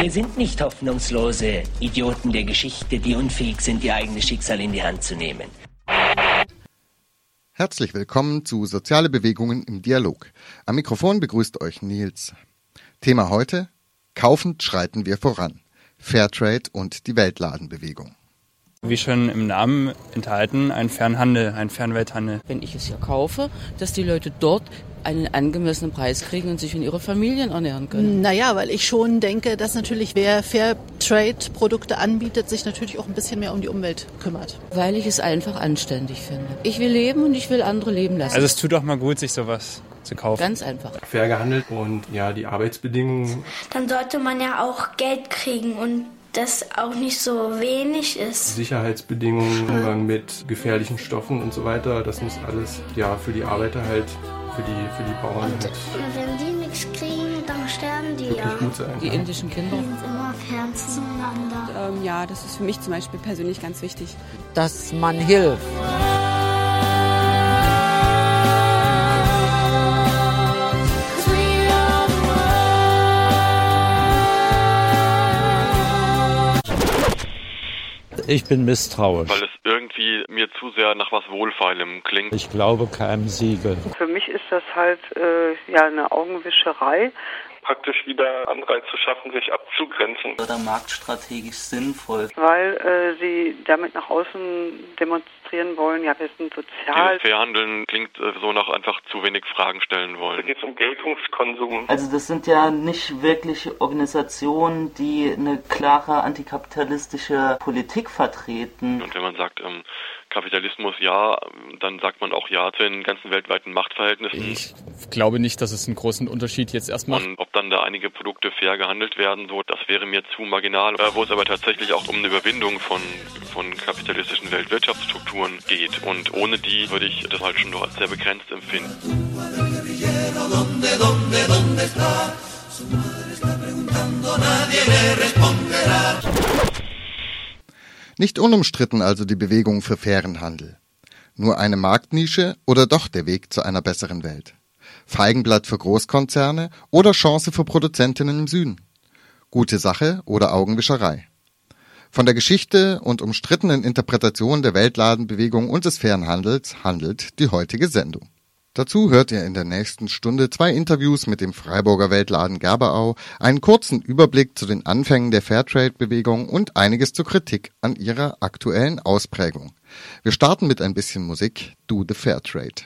Wir sind nicht hoffnungslose Idioten der Geschichte, die unfähig sind, ihr eigenes Schicksal in die Hand zu nehmen. Herzlich willkommen zu Soziale Bewegungen im Dialog. Am Mikrofon begrüßt euch Nils. Thema heute: Kaufend schreiten wir voran. Fairtrade und die Weltladenbewegung. Wie schon im Namen enthalten, ein Fernhandel, ein Fernwelthandel. Wenn ich es hier kaufe, dass die Leute dort einen angemessenen Preis kriegen und sich und ihre Familien ernähren können. Naja, weil ich schon denke, dass natürlich wer Fairtrade-Produkte anbietet, sich natürlich auch ein bisschen mehr um die Umwelt kümmert. Weil ich es einfach anständig finde. Ich will leben und ich will andere leben lassen. Also es tut doch mal gut, sich sowas zu kaufen. Ganz einfach. Fair gehandelt und ja, die Arbeitsbedingungen. Dann sollte man ja auch Geld kriegen und das auch nicht so wenig ist. Sicherheitsbedingungen, Umgang mit gefährlichen Stoffen und so weiter, das muss alles ja für die Arbeiter halt, für die, für die Bauern und halt. Wenn die nichts kriegen, dann sterben die ja. Gut sein, die ja. indischen Kinder. Die sind immer fern zueinander. ähm, ja, das ist für mich zum Beispiel persönlich ganz wichtig. Dass man hilft. Ich bin misstrauisch. Weil es irgendwie mir zu sehr nach was Wohlfeilem klingt. Ich glaube keinem Siegel. Für mich ist das halt äh, ja eine Augenwischerei. Praktisch wieder Anreiz zu schaffen, sich abzugrenzen. Oder marktstrategisch sinnvoll. Weil äh, sie damit nach außen demonstrieren wollen, ja, wir sind sozial. Dieses Fairhandeln klingt äh, so nach einfach zu wenig Fragen stellen wollen. Da geht es um Geltungskonsum. Also das sind ja nicht wirklich Organisationen, die eine klare antikapitalistische Politik vertreten. Und wenn man sagt, ähm, Kapitalismus ja, dann sagt man auch ja zu den ganzen weltweiten Machtverhältnissen. Ich glaube nicht, dass es einen großen Unterschied jetzt erst macht. Und ob dann da einige Produkte fair gehandelt werden, so, das wäre mir zu marginal. Wo es aber tatsächlich auch um eine Überwindung von, von kapitalistischen Weltwirtschaftsstrukturen geht. Und ohne die würde ich das halt schon noch als sehr begrenzt empfinden. Nicht unumstritten also die Bewegung für fairen Handel. Nur eine Marktnische oder doch der Weg zu einer besseren Welt? Feigenblatt für Großkonzerne oder Chance für Produzentinnen im Süden? Gute Sache oder Augenwischerei? Von der Geschichte und umstrittenen Interpretation der Weltladenbewegung und des fairen Handels handelt die heutige Sendung. Dazu hört ihr in der nächsten Stunde zwei Interviews mit dem Freiburger Weltladen Gerberau, einen kurzen Überblick zu den Anfängen der Fairtrade-Bewegung und einiges zur Kritik an ihrer aktuellen Ausprägung. Wir starten mit ein bisschen Musik, Do the Fairtrade.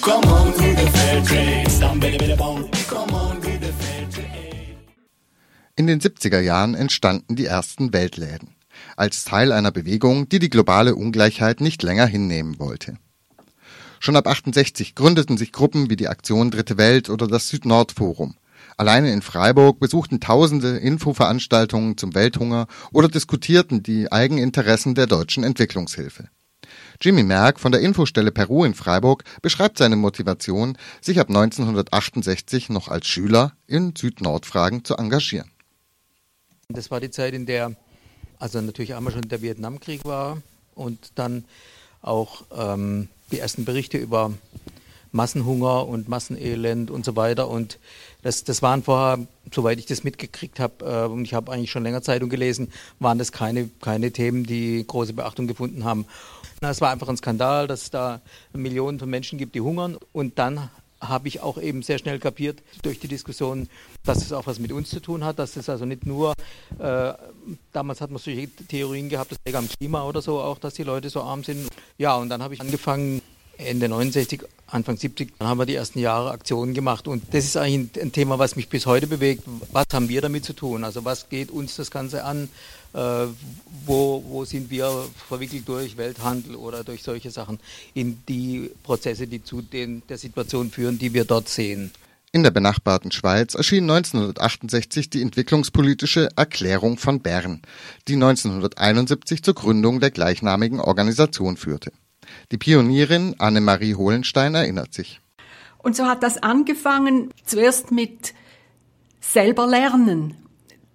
Come on, do the fair trade. Come on, In den 70er Jahren entstanden die ersten Weltläden, als Teil einer Bewegung, die die globale Ungleichheit nicht länger hinnehmen wollte. Schon ab 68 gründeten sich Gruppen wie die Aktion Dritte Welt oder das Süd-Nord-Forum. Alleine in Freiburg besuchten Tausende Infoveranstaltungen zum Welthunger oder diskutierten die Eigeninteressen der deutschen Entwicklungshilfe. Jimmy Merck von der Infostelle Peru in Freiburg beschreibt seine Motivation, sich ab 1968 noch als Schüler in Süd-Nord-Fragen zu engagieren. Das war die Zeit, in der also natürlich einmal schon der Vietnamkrieg war und dann auch ähm, die ersten Berichte über Massenhunger und Massenelend und so weiter. Und das, das waren vorher, soweit ich das mitgekriegt habe, äh, und ich habe eigentlich schon länger Zeitung gelesen, waren das keine, keine Themen, die große Beachtung gefunden haben. Es war einfach ein Skandal, dass es da Millionen von Menschen gibt, die hungern. Und dann habe ich auch eben sehr schnell kapiert durch die Diskussion, dass es auch was mit uns zu tun hat, dass es also nicht nur, äh, damals hat man solche Theorien gehabt, das liegt am Klima oder so auch, dass die Leute so arm sind. Ja, und dann habe ich angefangen, Ende 69 Anfang 70 haben wir die ersten Jahre Aktionen gemacht und das ist eigentlich ein, Thema, was mich bis heute bewegt. Was haben wir damit zu tun? Also was geht uns das Ganze an? Äh, wo, wo sind wir verwickelt durch Welthandel oder durch solche Sachen in die Prozesse, die zu den, der Situation führen, die wir dort sehen? In der benachbarten Schweiz erschien 1968 die entwicklungspolitische Erklärung von Bern, die 1971 zur Gründung der gleichnamigen Organisation führte. Die Pionierin Annemarie Hohlenstein erinnert sich. Und so hat das angefangen, zuerst mit selber lernen.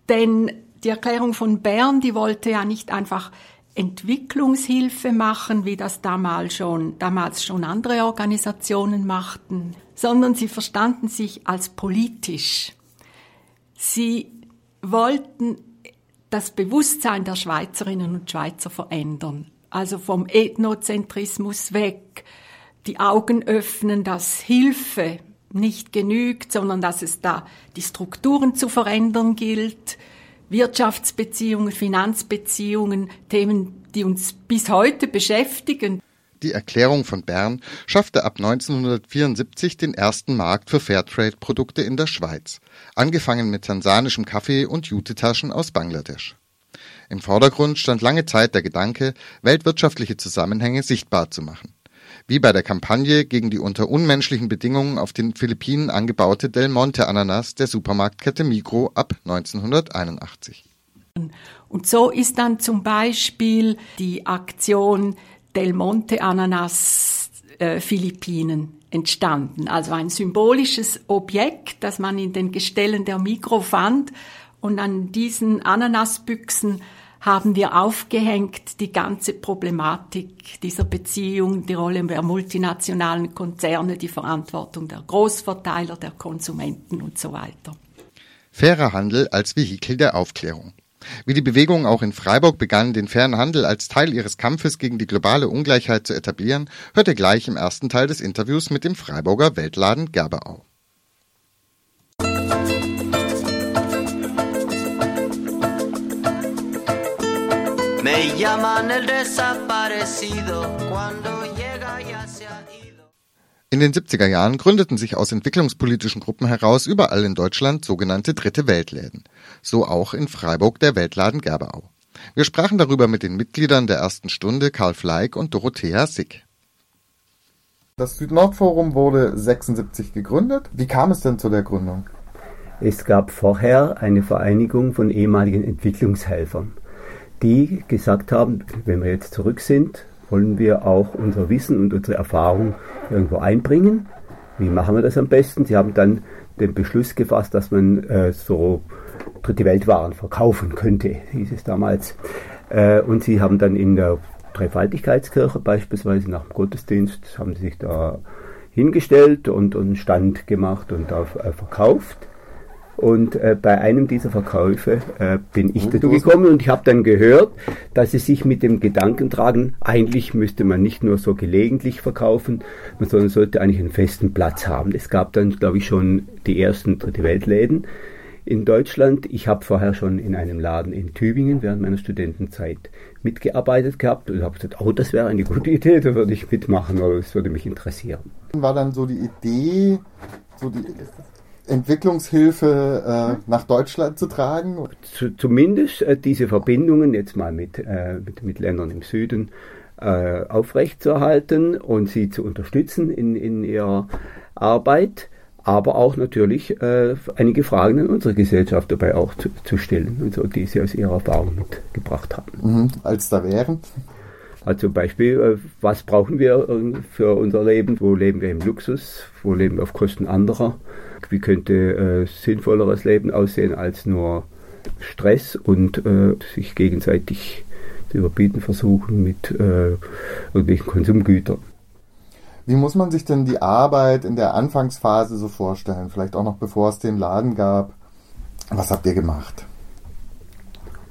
Denn die Erklärung von Bern, die wollte ja nicht einfach Entwicklungshilfe machen, wie das damals schon, damals schon andere Organisationen machten, sondern sie verstanden sich als politisch. Sie wollten das Bewusstsein der Schweizerinnen und Schweizer verändern also vom Ethnozentrismus weg, die Augen öffnen, dass Hilfe nicht genügt, sondern dass es da die Strukturen zu verändern gilt, Wirtschaftsbeziehungen, Finanzbeziehungen, Themen, die uns bis heute beschäftigen. Die Erklärung von Bern schaffte ab 1974 den ersten Markt für Fairtrade-Produkte in der Schweiz, angefangen mit tansanischem Kaffee und Jutetaschen aus Bangladesch. Im Vordergrund stand lange Zeit der Gedanke, weltwirtschaftliche Zusammenhänge sichtbar zu machen. Wie bei der Kampagne gegen die unter unmenschlichen Bedingungen auf den Philippinen angebaute Del Monte Ananas der Supermarktkette Migro ab 1981. Und so ist dann zum Beispiel die Aktion Del Monte Ananas äh, Philippinen entstanden. Also ein symbolisches Objekt, das man in den Gestellen der Migro fand. Und an diesen Ananasbüchsen haben wir aufgehängt die ganze Problematik dieser Beziehung, die Rolle der multinationalen Konzerne, die Verantwortung der Großverteiler, der Konsumenten und so weiter. Fairer Handel als Vehikel der Aufklärung. Wie die Bewegung auch in Freiburg begann, den fairen Handel als Teil ihres Kampfes gegen die globale Ungleichheit zu etablieren, hört ihr gleich im ersten Teil des Interviews mit dem Freiburger Weltladen Gerberau. Me llaman el desaparecido cuando llega ya se ha ido. In den 70er Jahren gründeten sich aus entwicklungspolitischen Gruppen heraus überall in Deutschland sogenannte Dritte Weltläden. So auch in Freiburg der Weltladen Gerberau. Wir sprachen darüber mit den Mitgliedern der ersten Stunde Karl Fleig und Dorothea Sick. Das Süd-Nord-Forum wurde 76 gegründet. Wie kam es denn zu der Gründung? Es gab vorher eine Vereinigung von ehemaligen Entwicklungshelfern die gesagt haben, wenn wir jetzt zurück sind, wollen wir auch unser Wissen und unsere Erfahrung irgendwo einbringen. Wie machen wir das am besten? Sie haben dann den Beschluss gefasst, dass man äh, so dritte Weltwaren verkaufen könnte, hieß es damals. Äh, und sie haben dann in der Dreifaltigkeitskirche beispielsweise nach dem Gottesdienst, haben sie sich da hingestellt und, einen Stand gemacht und da äh, verkauft. Und äh, bei einem dieser Verkäufe äh, bin ich dazu gekommen und ich habe dann gehört, dass sie sich mit dem Gedanken tragen, eigentlich müsste man nicht nur so gelegentlich verkaufen, sondern sollte eigentlich einen festen Platz haben. Es gab dann, glaube ich, schon die ersten Dritte Weltläden in Deutschland. Ich habe vorher schon in einem Laden in Tübingen während meiner Studentenzeit mitgearbeitet gehabt und habe gesagt, oh, das wäre eine gute Idee, da würde ich mitmachen oder das würde mich interessieren. War dann so die Idee, so die Entwicklungshilfe äh, nach Deutschland zu tragen? Zumindest äh, diese Verbindungen jetzt mal mit, äh, mit, mit, Ländern im Süden äh, aufrechtzuerhalten und sie zu unterstützen in, in ihrer Arbeit, aber auch natürlich äh, einige Fragen an unsere Gesellschaft dabei auch zu, zu stellen, und so, die sie aus ihrer Erfahrung mitgebracht haben. Mhm, als da wären? Also zum Beispiel, äh, was brauchen wir für unser Leben? Wo leben wir im Luxus? Wo leben wir auf Kosten anderer? Wie könnte äh, sinnvolleres Leben aussehen als nur Stress und äh, sich gegenseitig zu überbieten versuchen mit äh, irgendwelchen Konsumgütern? Wie muss man sich denn die Arbeit in der Anfangsphase so vorstellen? Vielleicht auch noch bevor es den Laden gab. Was habt ihr gemacht?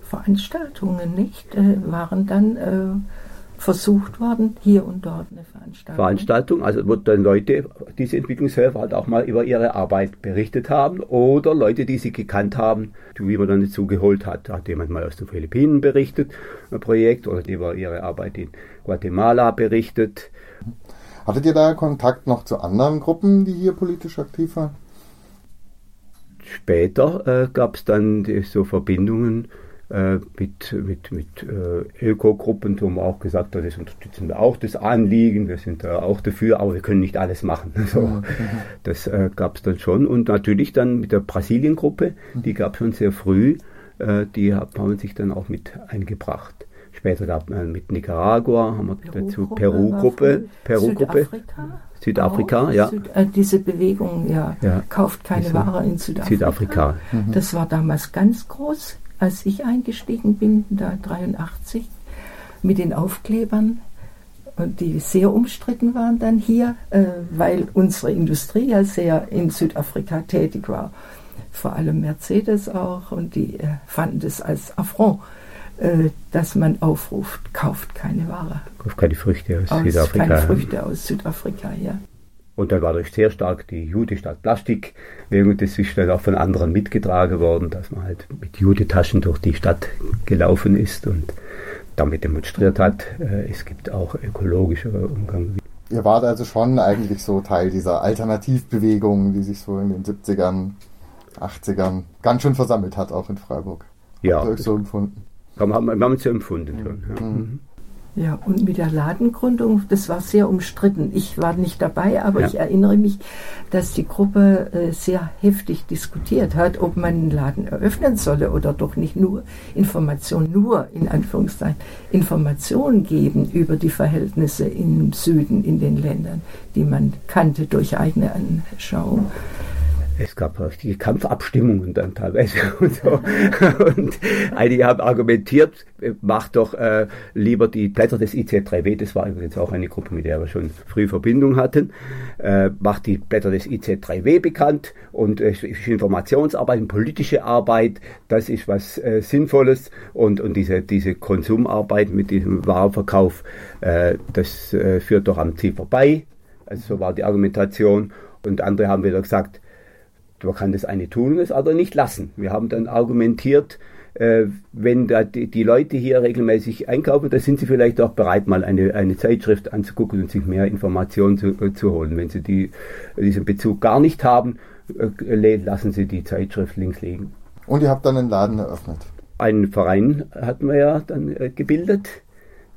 Veranstaltungen nicht, äh, waren dann äh, versucht worden, hier und dort eine Veranstaltung. Veranstaltung, also wo dann Leute, diese Entwicklungshelfer halt auch mal über ihre Arbeit berichtet haben oder Leute, die sie gekannt haben, wie man dann dazu geholt hat. Da hat jemand mal aus den Philippinen berichtet, ein Projekt, oder über ihre Arbeit in Guatemala berichtet. Hattet ihr da Kontakt noch zu anderen Gruppen, die hier politisch aktiv waren? Später äh, gab es dann die, so Verbindungen äh, mit, mit, mit äh, Öko-Gruppen, wo man auch gesagt das unterstützen wir auch, das Anliegen, wir sind da auch dafür, aber wir können nicht alles machen. So, Mhm. Das äh, gab es dann schon. Und natürlich dann mit der Brasilien-Gruppe, die gab es schon sehr früh, äh, die hat, haben sich dann auch mit eingebracht. Später gab es mit Nicaragua, haben wir dazu Peru-Gruppe, Peru-Gruppe, Südafrika? Südafrika, ja. Süd, äh, diese Bewegung, ja, Ja. kauft keine Diese Ware in Südafrika. Südafrika. Mhm. Das war damals ganz groß, als ich eingestiegen bin, da 83, mit den Aufklebern, die sehr umstritten waren dann hier, äh, weil unsere Industrie ja sehr in Südafrika tätig war. Vor allem Mercedes auch, und die äh, fanden das als Affront, äh, dass man aufruft, kauft keine Ware. Kauft keine Früchte aus, Aus, Südafrika. keine Früchte aus Südafrika, ja. Und dann war durch sehr stark die Jude statt Plastik. Und das ist dann auch von anderen mitgetragen worden, dass man halt mit Judetaschen durch die Stadt gelaufen ist und damit demonstriert hat. Äh, Es gibt auch ökologischere Umgang. Ihr wart also schon eigentlich so Teil dieser Alternativbewegung, die sich so in den 70ern, 80ern ganz schön versammelt hat, auch in Freiburg. Ja. Habt ihr euch so empfunden? Haben, haben, haben wir so empfunden schon. Ja. Mhm. Ja, und mit der Ladengründung, das war sehr umstritten. Ich war nicht dabei, aber Ja. ich erinnere mich, dass die Gruppe äh, sehr heftig diskutiert hat, ob man einen Laden eröffnen solle oder doch nicht nur Information, nur in Anführungszeichen, Informationen geben über die Verhältnisse im Süden, in den Ländern, die man kannte durch eigene Anschauung. Es gab richtige Kampfabstimmungen dann teilweise und so. Und einige haben argumentiert, äh, macht doch äh, lieber die Blätter des IC3W, das war übrigens auch eine Gruppe, mit der wir schon früh Verbindung hatten, äh, macht die Blätter des IC3W bekannt und äh, Informationsarbeit politische Arbeit, das ist was äh, Sinnvolles und, und diese, diese Konsumarbeit mit diesem Warenverkauf, äh, das äh, führt doch am Ziel vorbei. Also so war die Argumentation. Und andere haben wieder gesagt, man kann das eine tun und das andere nicht lassen. Wir haben dann argumentiert, äh, wenn da die, die Leute hier regelmäßig einkaufen, da sind sie vielleicht auch bereit, mal eine, eine Zeitschrift anzugucken und sich mehr Informationen zu, äh, zu holen. Wenn sie die, diesen Bezug gar nicht haben, äh, lassen sie die Zeitschrift links liegen. Und ihr habt dann einen Laden eröffnet. Einen Verein hatten wir ja dann gebildet.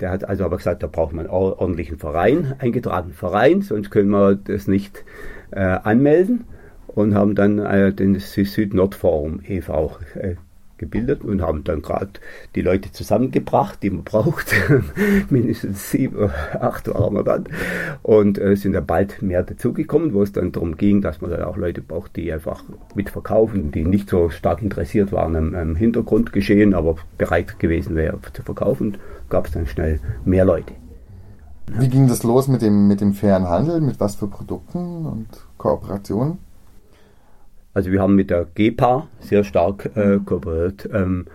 Der hat also aber gesagt, da braucht man einen ordentlichen Verein, eingetragenen Verein, sonst können wir das nicht äh, anmelden und haben dann äh, den Süd-Nord-Forum e.V. Äh, gebildet und haben dann gerade die Leute zusammengebracht, die man braucht. Mindestens sieben oder acht waren wir dann. Und äh, sind dann bald mehr dazugekommen, wo es dann darum ging, dass man dann auch Leute braucht, die einfach mitverkaufen, die nicht so stark interessiert waren am, am Hintergrundgeschehen, aber bereit gewesen wären zu verkaufen. Gab es dann schnell mehr Leute. Wie ging das los mit dem, mit dem fairen Handel? Mit was für Produkten und Kooperationen? Also wir haben mit der GEPA sehr stark äh, kooperiert. Ähm,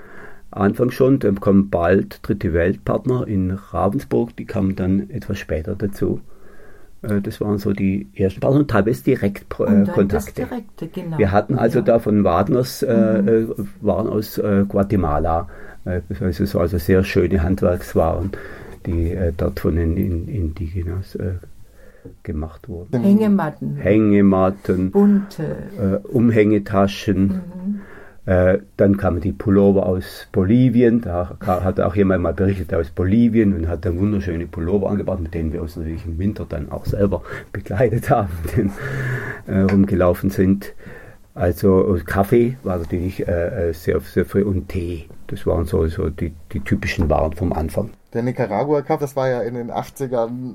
Anfangs schon, dann kommen bald dritte Weltpartner in Ravensburg, die kamen dann etwas später dazu. Äh, das waren so die ersten Partner und teilweise direkt äh. Direkte, genau. Wir hatten also Ja. da von Wagners äh, Mhm. Waren aus Guatemala, also, so, also sehr schöne Handwerkswaren, die dort von den in, Indigenas äh, gemacht wurden. Hängematten. Hängematten, Bunte. äh, Umhängetaschen. Mhm. Äh, dann kamen die Pullover aus Bolivien. Da hat auch jemand mal berichtet aus Bolivien und hat dann wunderschöne Pullover angebracht, mit denen wir uns natürlich im Winter dann auch selber bekleidet haben, denen äh, rumgelaufen sind. Also äh, Kaffee war natürlich äh, äh, sehr, sehr viel und Tee. Das waren so, so die, die typischen Waren vom Anfang. Der Nicaragua Cup, das war ja in den 80ern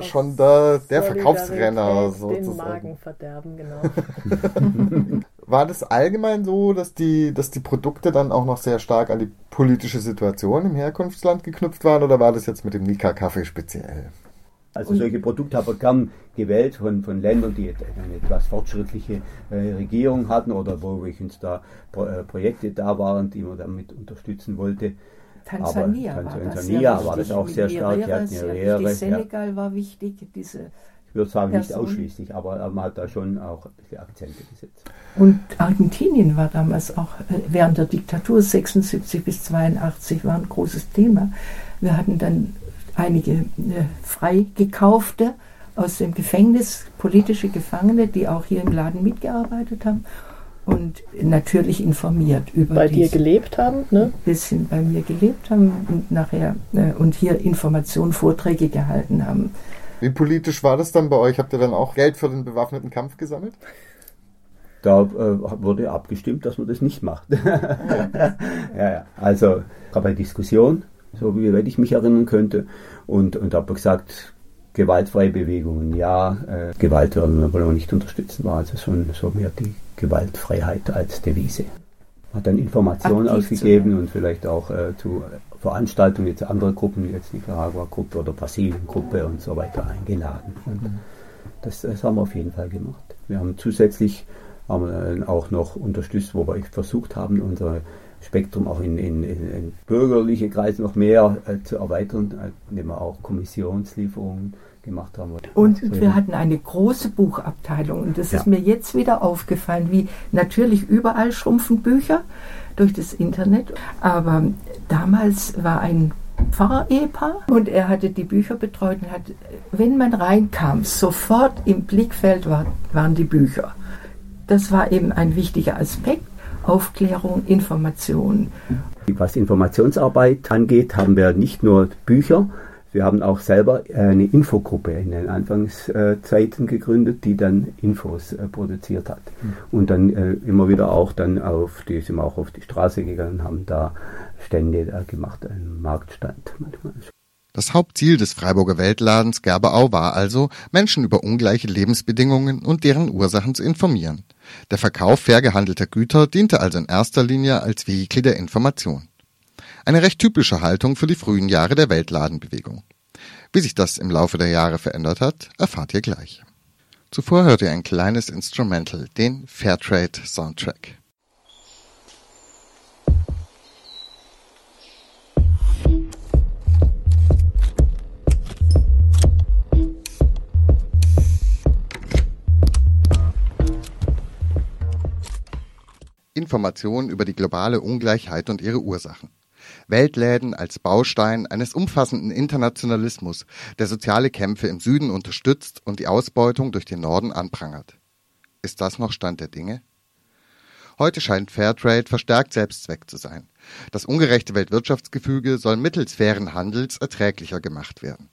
schon der, der Verkaufsrenner Solidarität, Den sozusagen. Magenverderben, genau. War das allgemein so, dass die, dass die Produkte dann auch noch sehr stark an die politische Situation im Herkunftsland geknüpft waren oder war das jetzt mit dem Nika-Kaffee speziell? Also solche Produkte haben wir gern gewählt von, von Ländern, die eine etwas fortschrittliche äh, Regierung hatten oder wo übrigens da Pro, äh, Projekte da waren, die man damit unterstützen wollte. Tansania, Aber war, Tansania das war das auch sehr stark. Nigeria hatten sehr ja. Senegal war wichtig, diese Ich würde sagen, nicht Person. ausschließlich, aber man hat da schon auch Akzente gesetzt. Und Argentinien war damals auch äh, während der Diktatur 76 bis 82 war ein großes Thema. Wir hatten dann einige äh, frei gekaufte aus dem Gefängnis, politische Gefangene, die auch hier im Laden mitgearbeitet haben und natürlich informiert über bei dir gelebt haben, ne? bisschen bei mir gelebt haben und nachher äh, und hier Informationen, Vorträge gehalten haben. Wie politisch war das dann bei euch? Habt ihr dann auch Geld für den bewaffneten Kampf gesammelt? Da äh, wurde abgestimmt, dass man das nicht macht. ja, ja. Also gab eine Diskussion, so wie wenn ich mich erinnern könnte, und, und habe gesagt, gewaltfreie Bewegungen, ja, äh, Gewalt wollen wir nicht unterstützen, war also schon so mehr die Gewaltfreiheit als Devise. Hat dann Informationen Aktiv ausgegeben und vielleicht auch äh, zu Veranstaltungen jetzt anderer Gruppen, jetzt Nicaragua-Gruppe oder Brasilien-Gruppe und so weiter eingeladen. Mhm. Das, das, haben wir auf jeden Fall gemacht. Wir haben zusätzlich haben wir auch noch unterstützt, wo wir versucht haben, unser Spektrum auch in, in, in bürgerliche Kreise noch mehr äh, zu erweitern, äh, indem wir auch Kommissionslieferungen gemacht haben. Und so wir hatten eine große Buchabteilung und das ja. ist mir jetzt wieder aufgefallen, wie natürlich überall schrumpfen Bücher durch das Internet, aber damals war ein Pfarrer-Ehepaar und er hatte die Bücher betreut und hat, wenn man reinkam, sofort im Blickfeld war, waren die Bücher. Das war eben ein wichtiger Aspekt. Aufklärung, Information. Was Informationsarbeit angeht, haben wir nicht nur Bücher, wir haben auch selber eine Infogruppe in den Anfangszeiten gegründet, die dann Infos äh, produziert hat. Mhm. Und dann äh, immer wieder auch dann auf die, sind wir auch auf die Straße gegangen, haben da Stände äh, gemacht, einen Marktstand manchmal. Das Hauptziel des Freiburger Weltladens Gerbeau war also, Menschen über ungleiche Lebensbedingungen und deren Ursachen zu informieren. Der Verkauf fair gehandelter Güter diente also in erster Linie als Vehikel der Information. Eine recht typische Haltung für die frühen Jahre der Weltladenbewegung. Wie sich das im Laufe der Jahre verändert hat, erfahrt ihr gleich. Zuvor hört ihr ein kleines Instrumental, den Fairtrade Soundtrack. Informationen über die globale Ungleichheit und ihre Ursachen. Weltläden als Baustein eines umfassenden Internationalismus, der soziale Kämpfe im Süden unterstützt und die Ausbeutung durch den Norden anprangert. Ist das noch Stand der Dinge? Heute scheint Fairtrade verstärkt Selbstzweck zu sein. Das ungerechte Weltwirtschaftsgefüge soll mittels fairen Handels erträglicher gemacht werden.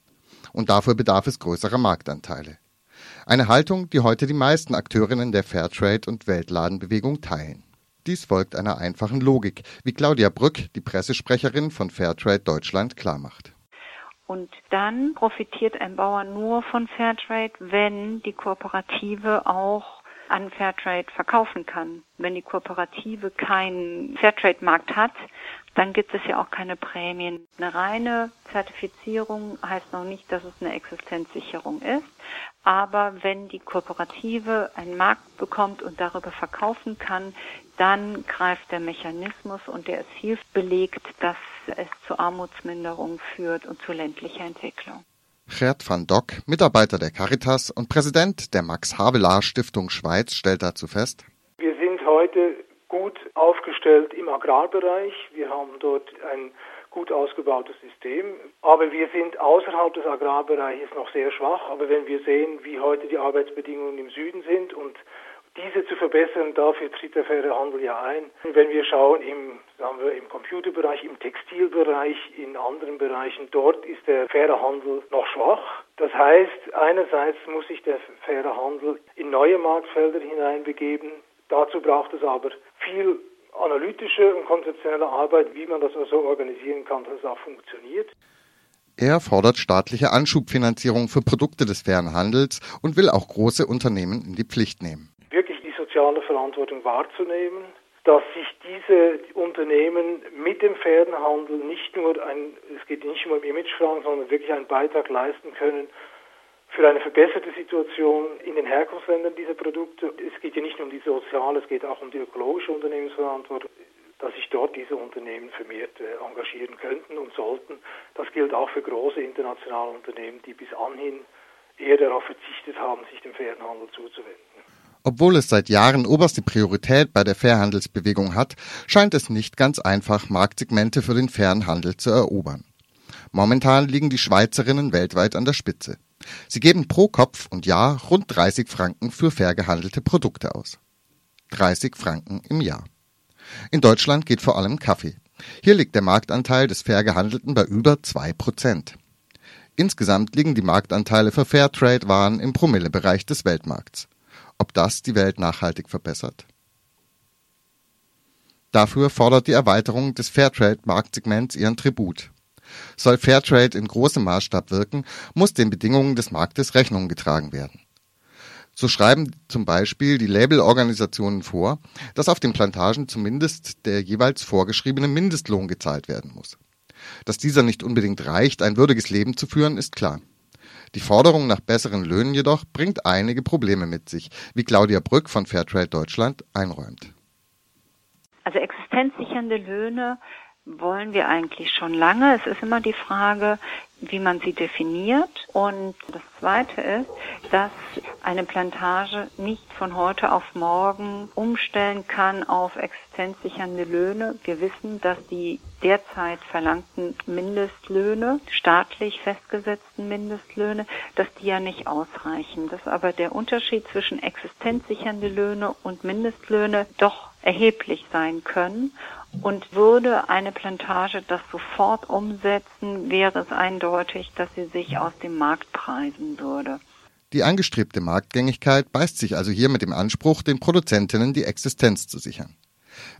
Und dafür bedarf es größerer Marktanteile. Eine Haltung, die heute die meisten Akteurinnen der Fairtrade- und Weltladenbewegung teilen. Dies folgt einer einfachen Logik, wie Claudia Brück, die Pressesprecherin von Fairtrade Deutschland, klarmacht. Und dann profitiert ein Bauer nur von Fairtrade, wenn die Kooperative auch an Fairtrade verkaufen kann. Wenn die Kooperative keinen Fairtrade-Markt hat, dann gibt es ja auch keine Prämien. Eine reine Zertifizierung heißt noch nicht, dass es eine Existenzsicherung ist. Aber wenn die Kooperative einen Markt bekommt und darüber verkaufen kann, dann greift der Mechanismus und der ist viel belegt, dass es zu Armutsminderung führt und zu ländlicher Entwicklung. Gerd van Dock, Mitarbeiter der Caritas und Präsident der Max Havelaar Stiftung Schweiz, stellt dazu fest. Wir sind heute gut aufgestellt im Agrarbereich. Wir haben dort ein gut ausgebautes System. Aber wir sind außerhalb des Agrarbereiches noch sehr schwach. Aber wenn wir sehen, wie heute die Arbeitsbedingungen im Süden sind und diese zu verbessern, dafür tritt der faire Handel ja ein. Wenn wir schauen im, sagen wir, im Computerbereich, im Textilbereich, in anderen Bereichen, dort ist der faire Handel noch schwach. Das heißt, einerseits muss sich der faire Handel in neue Marktfelder hineinbegeben. Dazu braucht es aber viel analytische und konzeptionelle Arbeit, wie man das so organisieren kann, dass es auch funktioniert. Er fordert staatliche Anschubfinanzierung für Produkte des fairen Handels und will auch große Unternehmen in die Pflicht nehmen. Soziale Verantwortung wahrzunehmen, dass sich diese Unternehmen mit dem fairen Handel nicht nur ein, es geht nicht nur um Imagefragen, sondern wirklich einen Beitrag leisten können für eine verbesserte Situation in den Herkunftsländern dieser Produkte. Es geht ja nicht nur um die soziale, es geht auch um die ökologische Unternehmensverantwortung, dass sich dort diese Unternehmen vermehrt äh, engagieren könnten und sollten. Das gilt auch für große internationale Unternehmen, die bis anhin eher darauf verzichtet haben, sich dem fairen Handel zuzuwenden. Obwohl es seit Jahren oberste Priorität bei der Fairhandelsbewegung hat, scheint es nicht ganz einfach, Marktsegmente für den fairen Handel zu erobern. Momentan liegen die Schweizerinnen weltweit an der Spitze. Sie geben pro Kopf und Jahr rund 30 Franken für fair gehandelte Produkte aus. 30 Franken im Jahr. In Deutschland geht vor allem Kaffee. Hier liegt der Marktanteil des fair gehandelten bei über 2 Prozent. Insgesamt liegen die Marktanteile für Fairtrade-Waren im Promillebereich des Weltmarkts. Ob das die Welt nachhaltig verbessert? Dafür fordert die Erweiterung des Fairtrade-Marktsegments ihren Tribut. Soll Fairtrade in großem Maßstab wirken, muss den Bedingungen des Marktes Rechnung getragen werden. So schreiben zum Beispiel die Labelorganisationen vor, dass auf den Plantagen zumindest der jeweils vorgeschriebene Mindestlohn gezahlt werden muss. Dass dieser nicht unbedingt reicht, ein würdiges Leben zu führen, ist klar. Die Forderung nach besseren Löhnen jedoch bringt einige Probleme mit sich, wie Claudia Brück von Fairtrade Deutschland einräumt. Also existenzsichernde Löhne wollen wir eigentlich schon lange. Es ist immer die Frage, wie man sie definiert. Und das Zweite ist, dass eine Plantage nicht von heute auf morgen umstellen kann auf existenzsichernde Löhne. Wir wissen, dass die derzeit verlangten Mindestlöhne, staatlich festgesetzten Mindestlöhne, dass die ja nicht ausreichen. Dass aber der Unterschied zwischen existenzsichernde Löhne und Mindestlöhne doch erheblich sein können und würde eine Plantage das sofort umsetzen, wäre es eindeutig, dass sie sich aus dem Markt preisen würde. Die angestrebte Marktgängigkeit beißt sich also hier mit dem Anspruch, den Produzentinnen die Existenz zu sichern.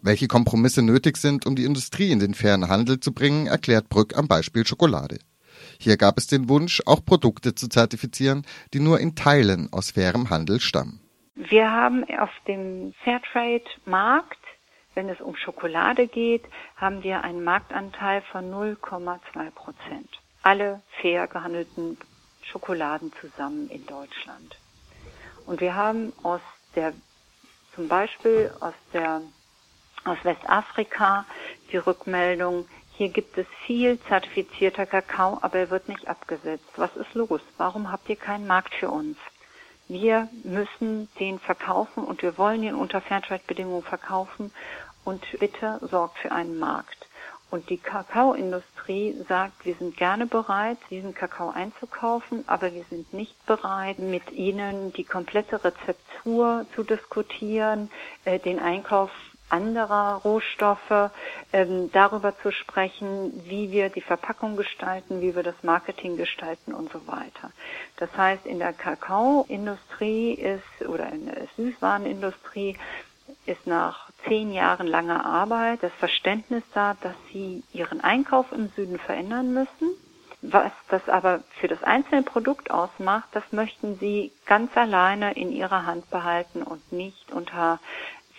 Welche Kompromisse nötig sind, um die Industrie in den fairen Handel zu bringen, erklärt Brück am Beispiel Schokolade. Hier gab es den Wunsch, auch Produkte zu zertifizieren, die nur in Teilen aus fairem Handel stammen. Wir haben auf dem Fairtrade-Markt wenn es um Schokolade geht, haben wir einen Marktanteil von 0,2 Prozent. Alle fair gehandelten Schokoladen zusammen in Deutschland. Und wir haben aus der, zum Beispiel aus der, aus Westafrika die Rückmeldung, hier gibt es viel zertifizierter Kakao, aber er wird nicht abgesetzt. Was ist los? Warum habt ihr keinen Markt für uns? Wir müssen den verkaufen und wir wollen ihn unter Fairtrade-Bedingungen verkaufen und bitte sorgt für einen Markt. Und die Kakaoindustrie sagt, wir sind gerne bereit, diesen Kakao einzukaufen, aber wir sind nicht bereit, mit ihnen die komplette Rezeptur zu diskutieren, äh, den Einkauf anderer Rohstoffe, ähm, darüber zu sprechen, wie wir die Verpackung gestalten, wie wir das Marketing gestalten und so weiter. Das heißt, in der Kakaoindustrie ist oder in der Süßwarenindustrie ist nach zehn Jahren langer Arbeit das Verständnis da, dass sie ihren Einkauf im Süden verändern müssen. Was das aber für das einzelne Produkt ausmacht, das möchten sie ganz alleine in ihrer Hand behalten und nicht unter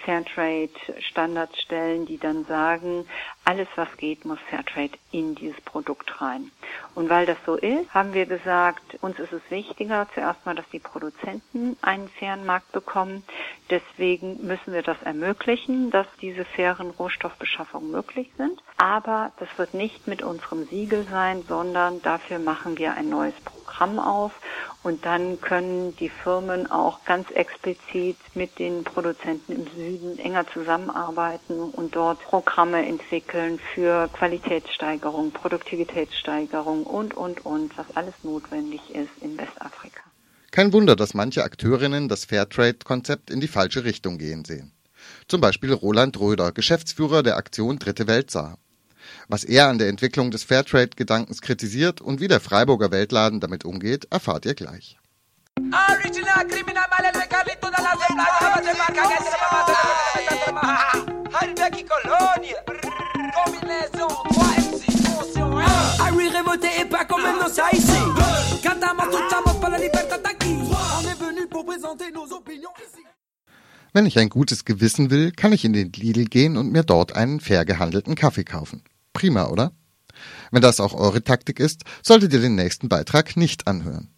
Fairtrade-Standards stellen, die dann sagen, alles was geht, muss Fairtrade in dieses Produkt rein. Und weil das so ist, haben wir gesagt, uns ist es wichtiger, zuerst mal, dass die Produzenten einen fairen Markt bekommen. Deswegen müssen wir das ermöglichen, dass diese fairen Rohstoffbeschaffungen möglich sind. Aber das wird nicht mit unserem Siegel sein, sondern dafür machen wir ein neues Programm auf und dann können die Firmen auch ganz explizit mit den Produzenten im Süden enger zusammenarbeiten und dort Programme entwickeln für Qualitätssteigerung, Produktivitätssteigerung und, und, und, was alles notwendig ist in Westafrika. Kein Wunder, dass manche Akteurinnen das Fairtrade-Konzept in die falsche Richtung gehen sehen. Zum Beispiel Roland Röder, Geschäftsführer der Aktion Dritte Welt sah was er an der Entwicklung des Fairtrade-Gedankens kritisiert und wie der Freiburger Weltladen damit umgeht, erfahrt ihr gleich. Wenn ich ein gutes Gewissen will, kann ich in den Lidl gehen und mir dort einen fair gehandelten Kaffee kaufen. Prima, oder? Wenn das auch eure Taktik ist, solltet ihr den nächsten Beitrag nicht anhören.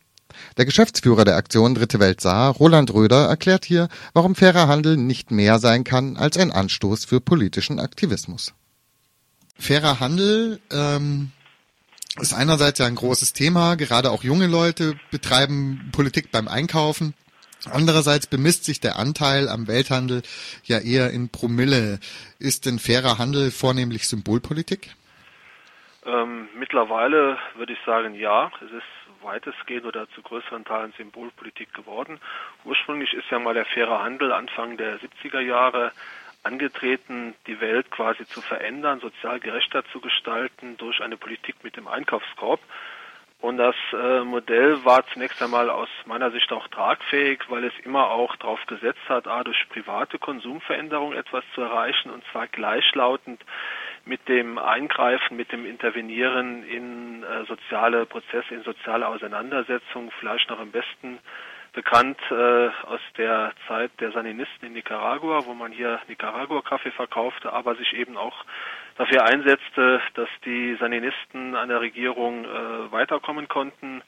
Der Geschäftsführer der Aktion Dritte Welt Saar, Roland Röder, erklärt hier, warum fairer Handel nicht mehr sein kann als ein Anstoß für politischen Aktivismus. Fairer Handel ähm, ist einerseits ja ein großes Thema, gerade auch junge Leute betreiben Politik beim Einkaufen. Andererseits bemisst sich der Anteil am Welthandel ja eher in Promille. Ist denn fairer Handel vornehmlich Symbolpolitik? Ähm, mittlerweile würde ich sagen, ja. Es ist weitestgehend oder zu größeren Teilen Symbolpolitik geworden. Ursprünglich ist ja mal der faire Handel Anfang der 70er Jahre angetreten, die Welt quasi zu verändern, sozial gerechter zu gestalten durch eine Politik mit dem Einkaufskorb. Und das äh, Modell war zunächst einmal aus meiner Sicht auch tragfähig, weil es immer auch darauf gesetzt hat, A, durch private Konsumveränderung etwas zu erreichen und zwar gleichlautend mit dem Eingreifen, mit dem Intervenieren in äh, soziale Prozesse, in soziale Auseinandersetzungen, vielleicht noch am besten bekannt äh, aus der Zeit der Saninisten in Nicaragua, wo man hier Nicaragua-Kaffee verkaufte, aber sich eben auch dafür einsetzte, dass die Saninisten an der Regierung äh, weiterkommen konnten.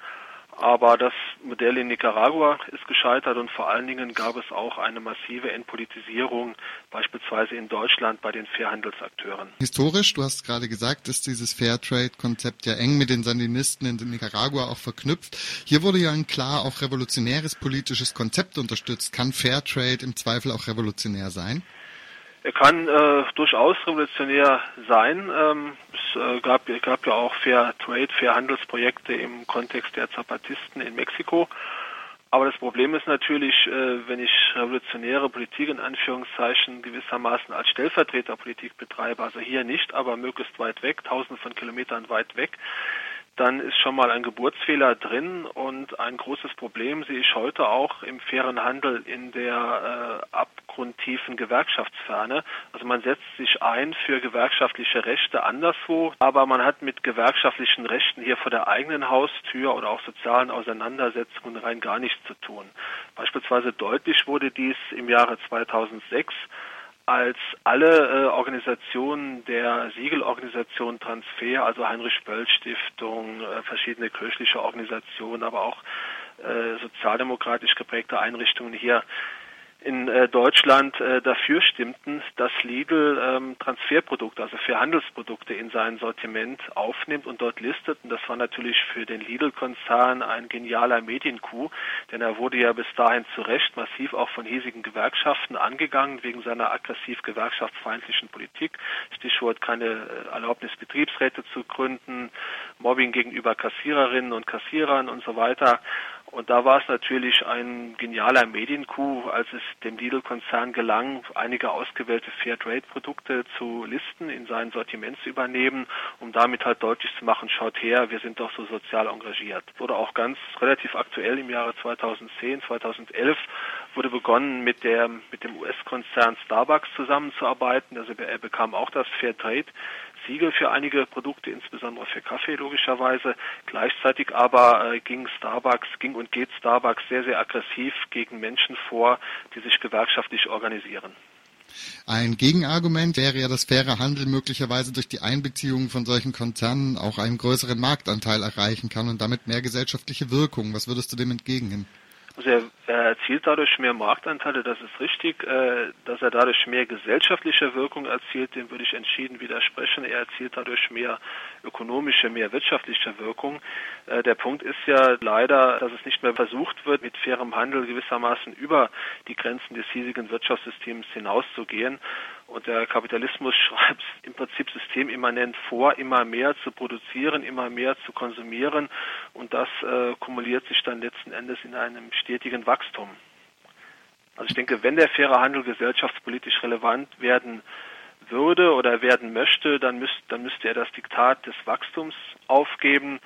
Aber das Modell in Nicaragua ist gescheitert und vor allen Dingen gab es auch eine massive Entpolitisierung, beispielsweise in Deutschland bei den Fairhandelsakteuren. Historisch, du hast gerade gesagt, ist dieses Fairtrade-Konzept ja eng mit den Sandinisten in Nicaragua auch verknüpft. Hier wurde ja ein klar auch revolutionäres politisches Konzept unterstützt. Kann Fairtrade im Zweifel auch revolutionär sein? Er kann äh, durchaus revolutionär sein. Ähm, es äh, gab, gab ja auch Fair Trade, Fair Handelsprojekte im Kontext der Zapatisten in Mexiko. Aber das Problem ist natürlich, äh, wenn ich revolutionäre Politik in Anführungszeichen gewissermaßen als Stellvertreterpolitik betreibe, also hier nicht, aber möglichst weit weg, tausende von Kilometern weit weg, dann ist schon mal ein Geburtsfehler drin und ein großes Problem sehe ich heute auch im fairen Handel in der äh, abgrundtiefen Gewerkschaftsferne. Also man setzt sich ein für gewerkschaftliche Rechte anderswo, aber man hat mit gewerkschaftlichen Rechten hier vor der eigenen Haustür oder auch sozialen Auseinandersetzungen rein gar nichts zu tun. Beispielsweise deutlich wurde dies im Jahre 2006 als alle äh, Organisationen der Siegelorganisation Transfer, also Heinrich Böll Stiftung, äh, verschiedene kirchliche Organisationen, aber auch äh, sozialdemokratisch geprägte Einrichtungen hier in äh, Deutschland äh, dafür stimmten, dass Lidl ähm, Transferprodukte, also für Handelsprodukte in sein Sortiment aufnimmt und dort listet. Und das war natürlich für den Lidl-Konzern ein genialer Mediencoup, denn er wurde ja bis dahin zu Recht massiv auch von hiesigen Gewerkschaften angegangen wegen seiner aggressiv gewerkschaftsfeindlichen Politik. Stichwort keine äh, Erlaubnis, Betriebsräte zu gründen, Mobbing gegenüber Kassiererinnen und Kassierern und so weiter. Und da war es natürlich ein genialer Mediencoup, als es dem Lidl-Konzern gelang, einige ausgewählte Fairtrade-Produkte zu listen, in sein Sortiment zu übernehmen, um damit halt deutlich zu machen, schaut her, wir sind doch so sozial engagiert. Wurde auch ganz relativ aktuell im Jahre 2010, 2011 wurde begonnen mit der mit dem US-Konzern Starbucks zusammenzuarbeiten. Also er bekam auch das Fairtrade Siegel für einige Produkte, insbesondere für Kaffee logischerweise. Gleichzeitig aber äh, ging Starbucks, ging und geht Starbucks sehr, sehr aggressiv gegen Menschen vor, die sich gewerkschaftlich organisieren. Ein Gegenargument wäre ja, dass fairer Handel möglicherweise durch die Einbeziehung von solchen Konzernen auch einen größeren Marktanteil erreichen kann und damit mehr gesellschaftliche Wirkung. Was würdest du dem entgegnen? Also er, er erzielt dadurch mehr Marktanteile, das ist richtig. Äh, dass er dadurch mehr gesellschaftliche Wirkung erzielt, dem würde ich entschieden widersprechen. Er erzielt dadurch mehr ökonomische, mehr wirtschaftliche Wirkung. Äh, der Punkt ist ja leider, dass es nicht mehr versucht wird, mit fairem Handel gewissermaßen über die Grenzen des hiesigen Wirtschaftssystems hinauszugehen. Und der Kapitalismus schreibt im Prinzip systemimmanent vor, immer mehr zu produzieren, immer mehr zu konsumieren. Und das äh, kumuliert sich dann letzten Endes in einem stetigen Wachstum. Also ich denke, wenn der faire Handel gesellschaftspolitisch relevant werden würde oder werden möchte, dann, müsst, dann müsste er das Diktat des Wachstums aufgeben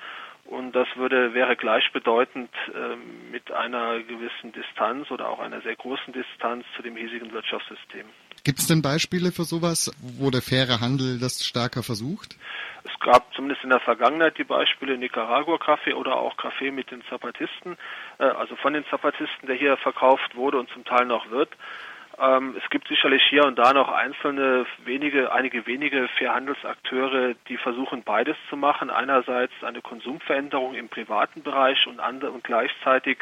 und das würde, wäre gleichbedeutend äh, mit einer gewissen Distanz oder auch einer sehr großen Distanz zu dem hiesigen Wirtschaftssystem. Gibt es denn Beispiele für sowas, wo der faire Handel das stärker versucht? Es gab zumindest in der Vergangenheit die Beispiele Nicaragua-Kaffee oder auch Kaffee mit den Zapatisten, äh, also von den Zapatisten, der hier verkauft wurde und zum Teil noch wird. Ähm, es gibt sicherlich hier und da noch einzelne wenige, einige wenige Fairhandelsakteure, die versuchen beides zu machen. Einerseits eine Konsumveränderung im privaten Bereich und, andere, und gleichzeitig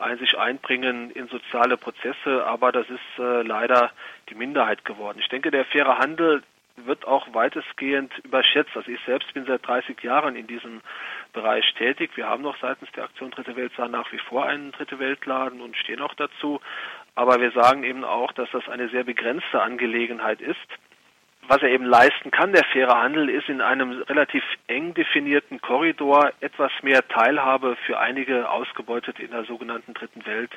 ein sich einbringen in soziale Prozesse, aber das ist äh, leider die Minderheit geworden. Ich denke, der faire Handel wird auch weitestgehend überschätzt. Also ich selbst bin seit 30 Jahren in diesem Bereich tätig. Wir haben noch seitens der Aktion Dritte Welt nach wie vor einen Dritte Weltladen und stehen auch dazu. Aber wir sagen eben auch, dass das eine sehr begrenzte Angelegenheit ist was er eben leisten kann, der faire Handel, ist in einem relativ eng definierten Korridor etwas mehr Teilhabe für einige Ausgebeutete in der sogenannten dritten Welt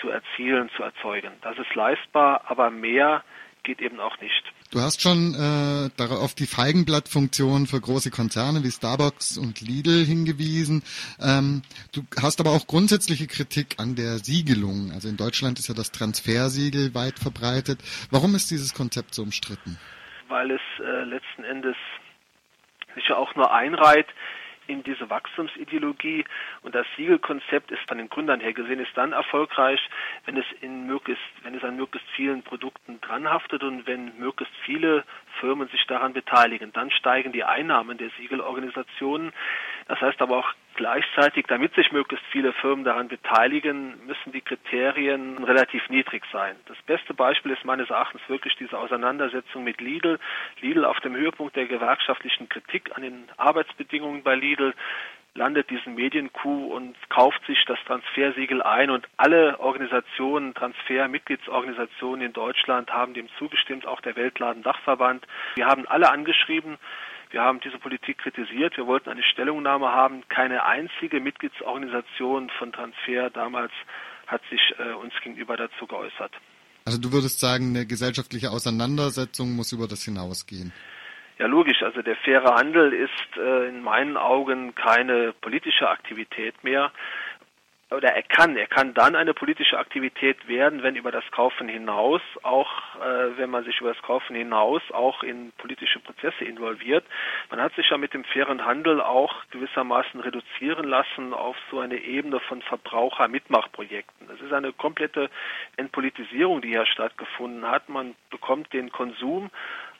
zu erzielen, zu erzeugen. Das ist leistbar, aber mehr geht eben auch nicht. Du hast schon äh, auf die Feigenblattfunktion für große Konzerne wie Starbucks und Lidl hingewiesen. Ähm, du hast aber auch grundsätzliche Kritik an der Siegelung. Also in Deutschland ist ja das Transfersiegel weit verbreitet. Warum ist dieses Konzept so umstritten? Weil es äh, letzten Endes sich ja auch nur einreiht in diese Wachstumsideologie und das Siegelkonzept ist von den Gründern her gesehen ist dann erfolgreich, wenn es in möglichst, wenn es an möglichst vielen Produkten dranhaftet und wenn möglichst viele Firmen sich daran beteiligen. Dann steigen die Einnahmen der Siegelorganisationen. Das heißt aber auch gleichzeitig, damit sich möglichst viele Firmen daran beteiligen, müssen die Kriterien relativ niedrig sein. Das beste Beispiel ist meines Erachtens wirklich diese Auseinandersetzung mit Lidl. Lidl auf dem Höhepunkt der gewerkschaftlichen Kritik an den Arbeitsbedingungen bei Lidl landet diesen Medienkuh und kauft sich das Transfersiegel ein und alle Organisationen, Transfer-Mitgliedsorganisationen in Deutschland haben dem zugestimmt, auch der Weltladen-Dachverband. Wir haben alle angeschrieben, wir haben diese Politik kritisiert. Wir wollten eine Stellungnahme haben. Keine einzige Mitgliedsorganisation von Transfer damals hat sich äh, uns gegenüber dazu geäußert. Also du würdest sagen, eine gesellschaftliche Auseinandersetzung muss über das hinausgehen. Ja, logisch. Also der faire Handel ist äh, in meinen Augen keine politische Aktivität mehr oder er kann, er kann dann eine politische Aktivität werden, wenn über das Kaufen hinaus, auch äh, wenn man sich über das Kaufen hinaus auch in politische Prozesse involviert. Man hat sich ja mit dem fairen Handel auch gewissermaßen reduzieren lassen auf so eine Ebene von Verbrauchermitmachprojekten. Es ist eine komplette Entpolitisierung, die hier stattgefunden hat. Man bekommt den Konsum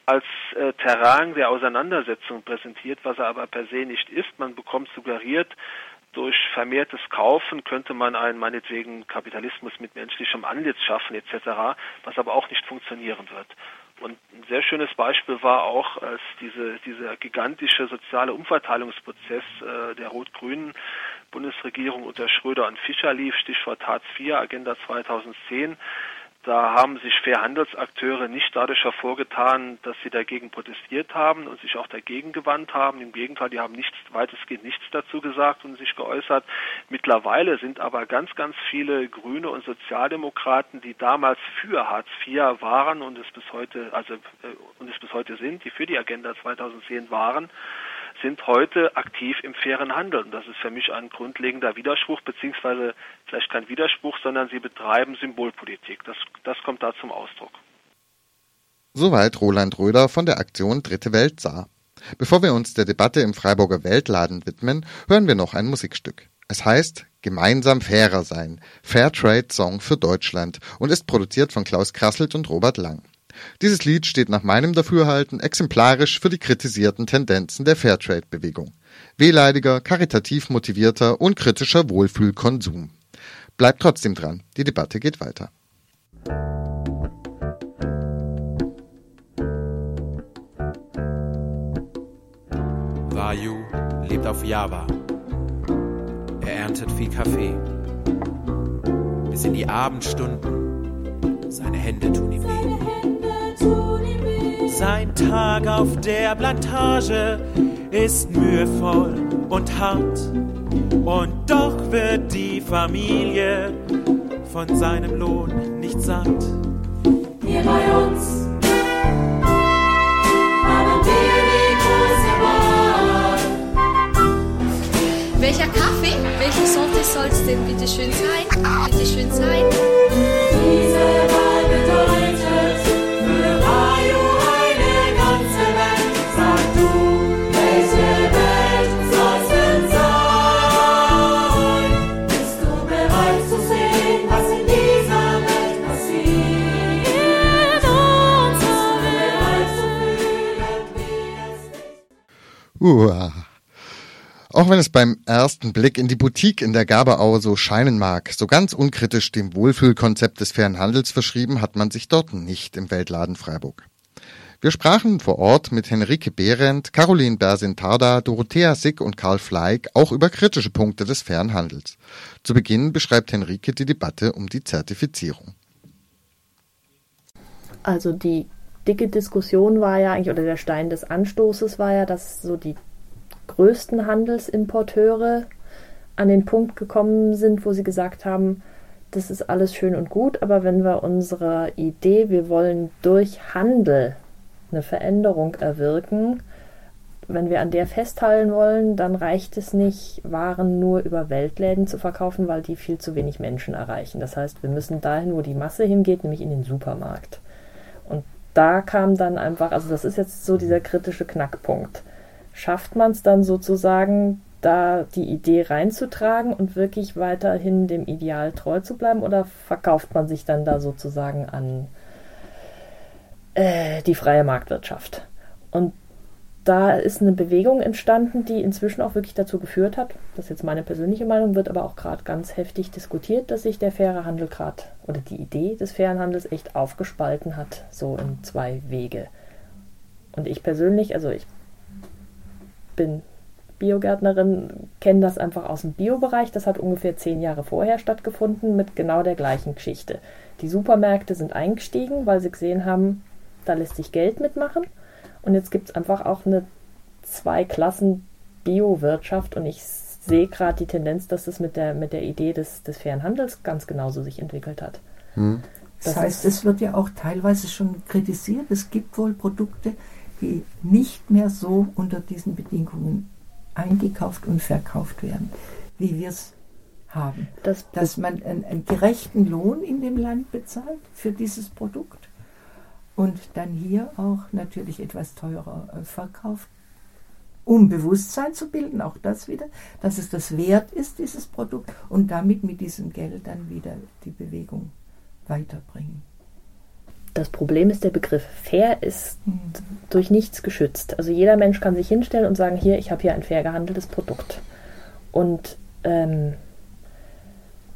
als äh, Terrain der Auseinandersetzung präsentiert, was er aber per se nicht ist. Man bekommt suggeriert, durch vermehrtes Kaufen könnte man einen meinetwegen Kapitalismus mit menschlichem Antlitz schaffen etc., was aber auch nicht funktionieren wird. Und ein sehr schönes Beispiel war auch, als diese, dieser gigantische soziale Umverteilungsprozess äh, der rot-grünen Bundesregierung unter Schröder und Fischer lief, Stichwort Hartz IV, Agenda 2010, da haben sich Fairhandelsakteure nicht dadurch hervorgetan, dass sie dagegen protestiert haben und sich auch dagegen gewandt haben. Im Gegenteil, die haben nichts, weitestgehend nichts dazu gesagt und sich geäußert. Mittlerweile sind aber ganz, ganz viele Grüne und Sozialdemokraten, die damals für Hartz IV waren und es bis heute, also, äh, und es bis heute sind, die für die Agenda 2010 waren, sind heute aktiv im fairen Handel. Und das ist für mich ein grundlegender Widerspruch, beziehungsweise vielleicht kein Widerspruch, sondern sie betreiben Symbolpolitik. Das, das kommt da zum Ausdruck. Soweit Roland Röder von der Aktion Dritte Welt sah. Bevor wir uns der Debatte im Freiburger Weltladen widmen, hören wir noch ein Musikstück. Es heißt Gemeinsam fairer sein, Fairtrade Song für Deutschland und ist produziert von Klaus Krasselt und Robert Lang. Dieses Lied steht nach meinem Dafürhalten exemplarisch für die kritisierten Tendenzen der Fairtrade-Bewegung. Wehleidiger, karitativ motivierter und kritischer Wohlfühlkonsum. Bleibt trotzdem dran, die Debatte geht weiter. Vayu lebt auf Java. Er erntet viel Kaffee. Bis in die Abendstunden. Seine Hände tun ihm weh. Sein Tag auf der Plantage ist mühevoll und hart. Und doch wird die Familie von seinem Lohn nicht satt. Hier bei uns haben wir die große Wahl. Welcher Kaffee? Welche Sorte soll es denn bitte schön sein? Bitte schön sein. Diese Wahl Uah. Auch wenn es beim ersten Blick in die Boutique in der Gaberau so scheinen mag, so ganz unkritisch dem Wohlfühlkonzept des fairen Handels verschrieben hat man sich dort nicht im Weltladen Freiburg. Wir sprachen vor Ort mit Henrike Behrendt, Caroline Bersin-Tarda, Dorothea Sick und Karl Fleig auch über kritische Punkte des fairen Handels. Zu Beginn beschreibt Henrike die Debatte um die Zertifizierung. Also die dicke Diskussion war ja eigentlich, oder der Stein des Anstoßes war ja, dass so die größten Handelsimporteure an den Punkt gekommen sind, wo sie gesagt haben, das ist alles schön und gut, aber wenn wir unsere Idee, wir wollen durch Handel eine Veränderung erwirken, wenn wir an der festhalten wollen, dann reicht es nicht, Waren nur über Weltläden zu verkaufen, weil die viel zu wenig Menschen erreichen. Das heißt, wir müssen dahin, wo die Masse hingeht, nämlich in den Supermarkt. Und da kam dann einfach, also das ist jetzt so dieser kritische Knackpunkt. Schafft man es dann sozusagen, da die Idee reinzutragen und wirklich weiterhin dem Ideal treu zu bleiben oder verkauft man sich dann da sozusagen an äh, die freie Marktwirtschaft? Und da ist eine Bewegung entstanden, die inzwischen auch wirklich dazu geführt hat, das ist jetzt meine persönliche Meinung, wird aber auch gerade ganz heftig diskutiert, dass sich der faire Handel gerade oder die Idee des fairen Handels echt aufgespalten hat, so in zwei Wege. Und ich persönlich, also ich bin Biogärtnerin, kenne das einfach aus dem Biobereich. Das hat ungefähr zehn Jahre vorher stattgefunden mit genau der gleichen Geschichte. Die Supermärkte sind eingestiegen, weil sie gesehen haben, da lässt sich Geld mitmachen und jetzt gibt es einfach auch eine Zwei-Klassen-Bio-Wirtschaft und ich sehe gerade die Tendenz, dass das mit der, mit der Idee des, des fairen Handels ganz genauso sich entwickelt hat. Hm. Das, das heißt, es wird ja auch teilweise schon kritisiert. Es gibt wohl Produkte, die nicht mehr so unter diesen Bedingungen eingekauft und verkauft werden, wie wir es haben. Das Dass man einen, einen gerechten Lohn in dem Land bezahlt für dieses Produkt und dann hier auch natürlich etwas teurer äh, verkauft, um Bewusstsein zu bilden, auch das wieder, dass es das wert ist, dieses Produkt, und damit mit diesem Geld dann wieder die Bewegung weiterbringen. Das Problem ist, der Begriff fair ist mhm. durch nichts geschützt. Also jeder Mensch kann sich hinstellen und sagen, hier, ich habe hier ein fair gehandeltes Produkt. Und ähm,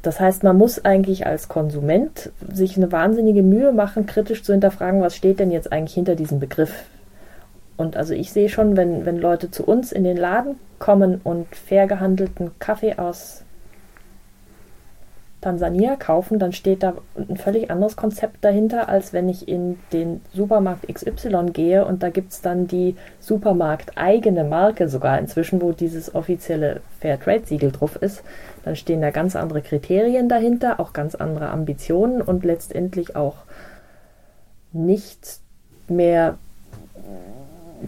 das heißt, man muss eigentlich als Konsument sich eine wahnsinnige Mühe machen, kritisch zu hinterfragen, was steht denn jetzt eigentlich hinter diesem Begriff. Und also ich sehe schon, wenn, wenn Leute zu uns in den Laden kommen und fair gehandelten Kaffee aus Tansania kaufen, dann steht da ein völlig anderes Konzept dahinter, als wenn ich in den Supermarkt XY gehe und da gibt es dann die Supermarkt-eigene Marke sogar inzwischen, wo dieses offizielle Fairtrade-Siegel drauf ist. Dann stehen da ganz andere Kriterien dahinter, auch ganz andere Ambitionen und letztendlich auch nicht mehr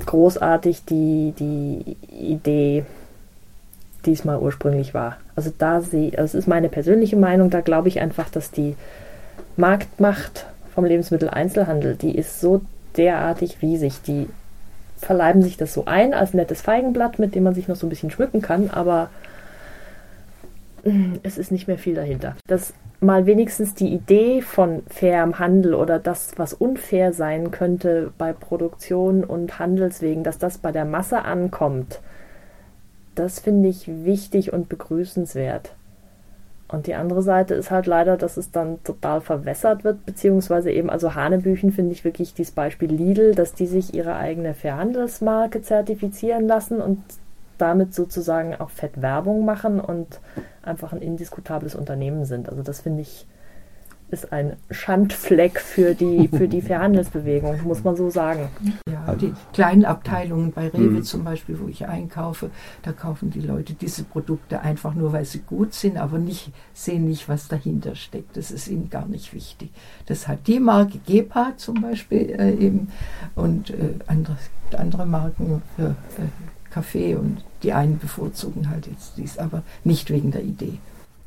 großartig die, die Idee diesmal ursprünglich war. Also da sehe, also es ist meine persönliche Meinung, da glaube ich einfach, dass die Marktmacht vom Lebensmitteleinzelhandel, die ist so derartig riesig, die verleiben sich das so ein als nettes Feigenblatt, mit dem man sich noch so ein bisschen schmücken kann, aber mm, es ist nicht mehr viel dahinter. Dass mal wenigstens die Idee von fairem Handel oder das, was unfair sein könnte bei Produktion und Handelswegen, dass das bei der Masse ankommt, das finde ich wichtig und begrüßenswert. Und die andere Seite ist halt leider, dass es dann total verwässert wird, beziehungsweise eben, also Hanebüchen finde ich wirklich dieses Beispiel Lidl, dass die sich ihre eigene Fairhandelsmarke zertifizieren lassen und damit sozusagen auch fett Werbung machen und einfach ein indiskutables Unternehmen sind. Also das finde ich ist ein Schandfleck für die, für die Fairhandelsbewegung, muss man so sagen. Ja, die kleinen Abteilungen bei Rewe mhm. zum Beispiel, wo ich einkaufe, da kaufen die Leute diese Produkte einfach nur, weil sie gut sind, aber nicht, sehen nicht, was dahinter steckt. Das ist ihnen gar nicht wichtig. Das hat die Marke Gepa zum Beispiel äh, eben und äh, andere, andere Marken für äh, Kaffee und die einen bevorzugen halt jetzt dies, aber nicht wegen der Idee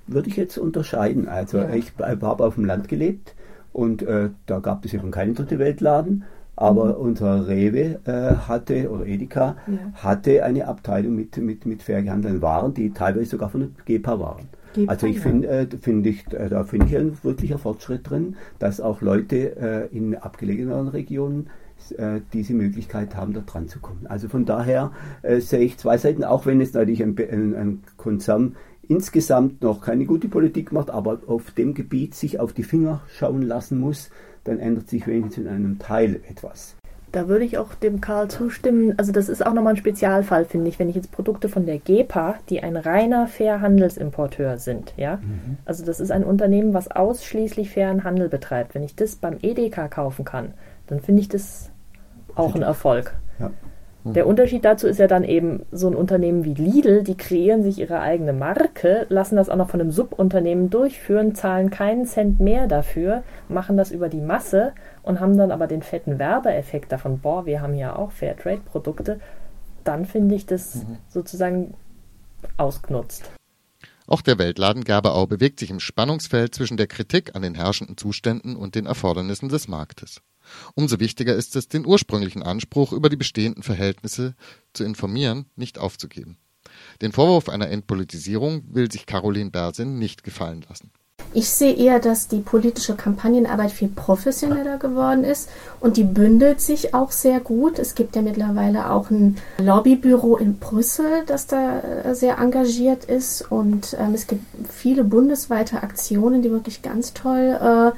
würde ich jetzt unterscheiden. Also ja. ich habe auf dem Land gelebt und äh, da gab es eben keinen dritte Weltladen, aber mhm. unser Rewe äh, hatte, oder Edeka, ja. hatte eine Abteilung mit, mit, mit fair gehandelten Waren, die teilweise sogar von der GEPA waren. GEPA, also ich finde, äh, find ich, äh, da finde ich ein wirklicher Fortschritt drin, dass auch Leute äh, in abgelegeneren Regionen äh, diese Möglichkeit haben, da dran zu kommen. Also von daher sehe ich zwei Seiten, auch wenn es natürlich ein, ein, ein Konzern insgesamt noch keine gute Politik macht, aber auf dem Gebiet sich auf die Finger schauen lassen muss, dann ändert sich wenigstens in einem Teil etwas. Da würde ich auch dem Karl zustimmen. Also das ist auch nochmal ein Spezialfall, finde ich, wenn ich jetzt Produkte von der GEPA, die ein reiner Fairhandelsimporteur sind, ja. Mhm. Also das ist ein Unternehmen, was ausschließlich fairen Handel betreibt. Wenn ich das beim Edeka kaufen kann, dann finde ich das auch ein Erfolg. Ja. Der Unterschied dazu ist ja dann eben so ein Unternehmen wie Lidl, die kreieren sich ihre eigene Marke, lassen das auch noch von einem Subunternehmen durchführen, zahlen keinen Cent mehr dafür, machen das über die Masse und haben dann aber den fetten Werbeeffekt davon, boah, wir haben ja auch Fairtrade-Produkte, dann finde ich das Mhm. sozusagen ausgenutzt. Auch der Weltladen Gerberau bewegt sich im Spannungsfeld zwischen der Kritik an den herrschenden Zuständen und den Erfordernissen des Marktes. Umso wichtiger ist es, den ursprünglichen Anspruch, über die bestehenden Verhältnisse zu informieren, nicht aufzugeben. Den Vorwurf einer Entpolitisierung will sich Caroline Bersin nicht gefallen lassen. Ich sehe eher, dass die politische Kampagnenarbeit viel professioneller geworden ist und die bündelt sich auch sehr gut. Es gibt ja mittlerweile auch ein Lobbybüro in Brüssel, das da äh, sehr engagiert ist und ähm, es gibt viele bundesweite Aktionen, die wirklich ganz toll äh,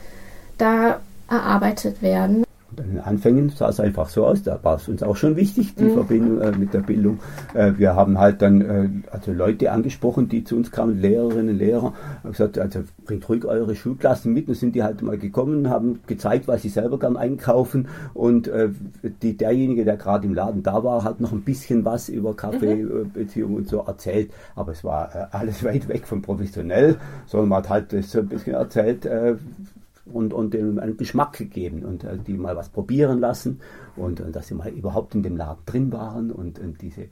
da erarbeitet werden. Und an den Anfängen sah es einfach so aus, da war es uns auch schon wichtig, die Mhm. Verbindung äh, mit der Bildung. Äh, wir haben halt dann äh, also Leute angesprochen, die zu uns kamen, Lehrerinnen, Lehrer, haben gesagt, also bringt ruhig eure Schulklassen mit. Dann sind die halt mal gekommen, haben gezeigt, was sie selber gern einkaufen und äh, die, derjenige, der gerade im Laden da war, hat noch ein bisschen was über Kaffeebeziehungen und so erzählt, aber es war äh, alles weit weg von professionell, sondern man hat halt so ein bisschen erzählt, äh, und, und denen einen Geschmack gegeben und äh, die mal was probieren lassen und, und dass sie mal überhaupt in dem Laden drin waren und, und diese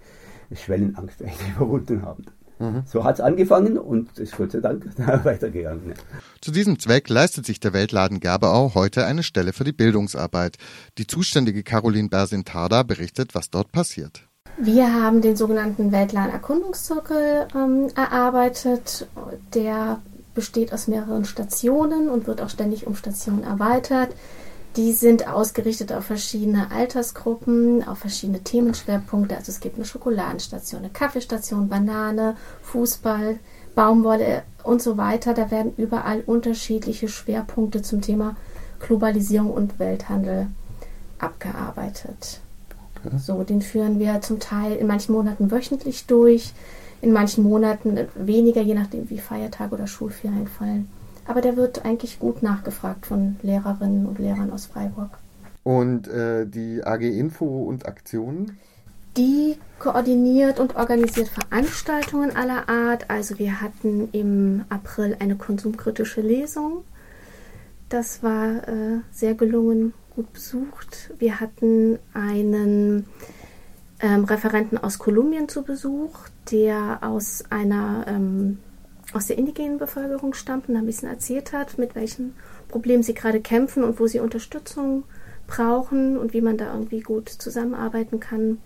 Schwellenangst echt überwunden haben. Mhm. So hat es angefangen und es ist Gott sei Dank weitergegangen. Zu diesem Zweck leistet sich der Weltladen Gerberau heute eine Stelle für die Bildungsarbeit. Die zuständige Caroline Bersin-Tarda berichtet, was dort passiert. Wir haben den sogenannten Weltladen Erkundungszirkel ähm, erarbeitet. Der besteht aus mehreren Stationen und wird auch ständig um Stationen erweitert. Die sind ausgerichtet auf verschiedene Altersgruppen, auf verschiedene Themenschwerpunkte. Also es gibt eine Schokoladenstation, eine Kaffeestation, Banane, Fußball, Baumwolle und so weiter. Da werden überall unterschiedliche Schwerpunkte zum Thema Globalisierung und Welthandel abgearbeitet. So, den führen wir zum Teil in manchen Monaten wöchentlich durch, in manchen Monaten weniger, je nachdem wie Feiertage oder Schulferien fallen. Aber der wird eigentlich gut nachgefragt von Lehrerinnen und Lehrern aus Freiburg. Und äh, die AG Info und Aktionen? Die koordiniert und organisiert Veranstaltungen aller Art. Also wir hatten im April eine konsumkritische Lesung. Das war äh, sehr gelungen, gut besucht. Wir hatten einen ähm, Referenten aus Kolumbien zu Besuch, der aus einer ähm, aus der indigenen Bevölkerung stammt und ein bisschen erzählt hat, mit welchen Problemen sie gerade kämpfen und wo sie Unterstützung brauchen und wie man da irgendwie gut zusammenarbeiten kann.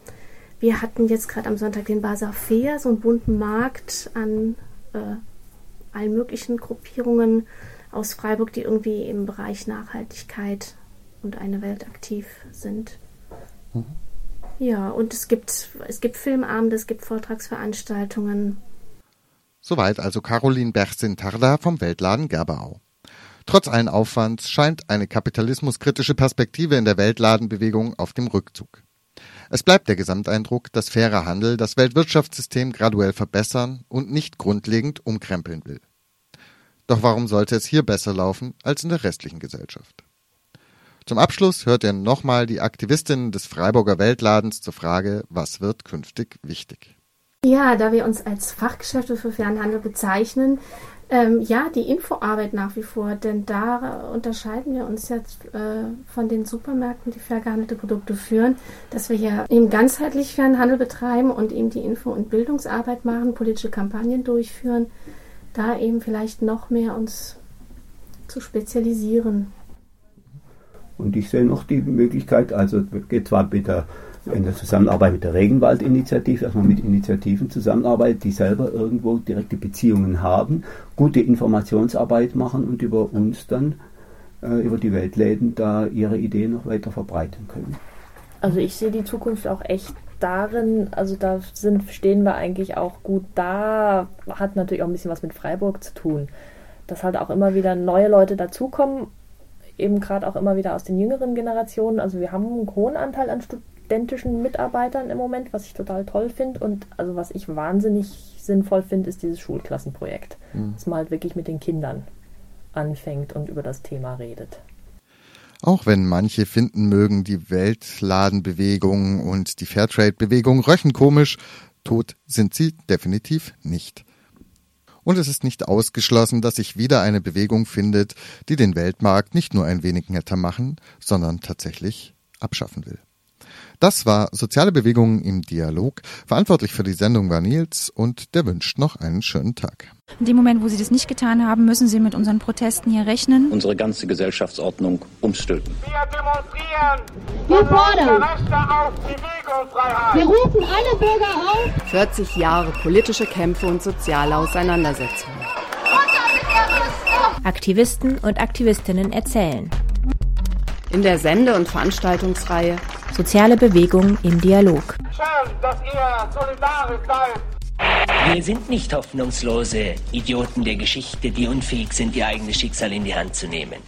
Wir hatten jetzt gerade am Sonntag den Basar Fair, so einen bunten Markt an äh, allen möglichen Gruppierungen aus Freiburg, die irgendwie im Bereich Nachhaltigkeit und eine Welt aktiv sind. Mhm. Ja, und es gibt, es gibt Filmabende, es gibt Vortragsveranstaltungen. Soweit also Caroline Bersin-Tarda vom Weltladen Gerberau. Trotz allen Aufwands scheint eine kapitalismuskritische Perspektive in der Weltladenbewegung auf dem Rückzug. Es bleibt der Gesamteindruck, dass fairer Handel das Weltwirtschaftssystem graduell verbessern und nicht grundlegend umkrempeln will. Doch warum sollte es hier besser laufen als in der restlichen Gesellschaft? Zum Abschluss hört ihr nochmal die Aktivistinnen des Freiburger Weltladens zur Frage, was wird künftig wichtig? Ja, da wir uns als Fachgeschäfte für Fernhandel bezeichnen, ähm, ja, die Infoarbeit nach wie vor, denn da unterscheiden wir uns jetzt äh, von den Supermärkten, die fair gehandelte Produkte führen, dass wir hier eben ganzheitlich Fernhandel betreiben und eben die Info- und Bildungsarbeit machen, politische Kampagnen durchführen, da eben vielleicht noch mehr uns zu spezialisieren. Und ich sehe noch die Möglichkeit, also geht zwar mit der, in der Zusammenarbeit mit der Regenwaldinitiative, dass man mit Initiativen zusammenarbeitet, die selber irgendwo direkte Beziehungen haben, gute Informationsarbeit machen und über uns dann, äh, über die Weltläden, da ihre Ideen noch weiter verbreiten können. Also ich sehe die Zukunft auch echt darin, also da sind, stehen wir eigentlich auch gut da, hat natürlich auch ein bisschen was mit Freiburg zu tun, dass halt auch immer wieder neue Leute dazukommen, eben gerade auch immer wieder aus den jüngeren Generationen. Also wir haben einen hohen Anteil an studentischen Mitarbeitern im Moment, was ich total toll finde. Und also was ich wahnsinnig sinnvoll finde, ist dieses Schulklassenprojekt, Mhm. dass man halt wirklich mit den Kindern anfängt und über das Thema redet. Auch wenn manche finden mögen, die Weltladenbewegung und die Fairtrade-Bewegung röchen komisch, tot sind sie definitiv nicht. Und es ist nicht ausgeschlossen, dass sich wieder eine Bewegung findet, die den Weltmarkt nicht nur ein wenig netter machen, sondern tatsächlich abschaffen will. Das war Soziale Bewegungen im Dialog. Verantwortlich für die Sendung war Nils und der wünscht noch einen schönen Tag. In dem Moment, wo Sie das nicht getan haben, müssen Sie mit unseren Protesten hier rechnen. Unsere ganze Gesellschaftsordnung umstülpen. Wir fordern Rechte auf Bewegungsfreiheit. Wir rufen alle Bürger auf. 40 Jahre politische Kämpfe und soziale Auseinandersetzungen. Aktivisten und Aktivistinnen erzählen. In der Sende- und Veranstaltungsreihe Soziale Bewegung im Dialog. Schön, dass ihr solidarisch seid. Wir sind nicht hoffnungslose Idioten der Geschichte, die unfähig sind, ihr eigenes Schicksal in die Hand zu nehmen.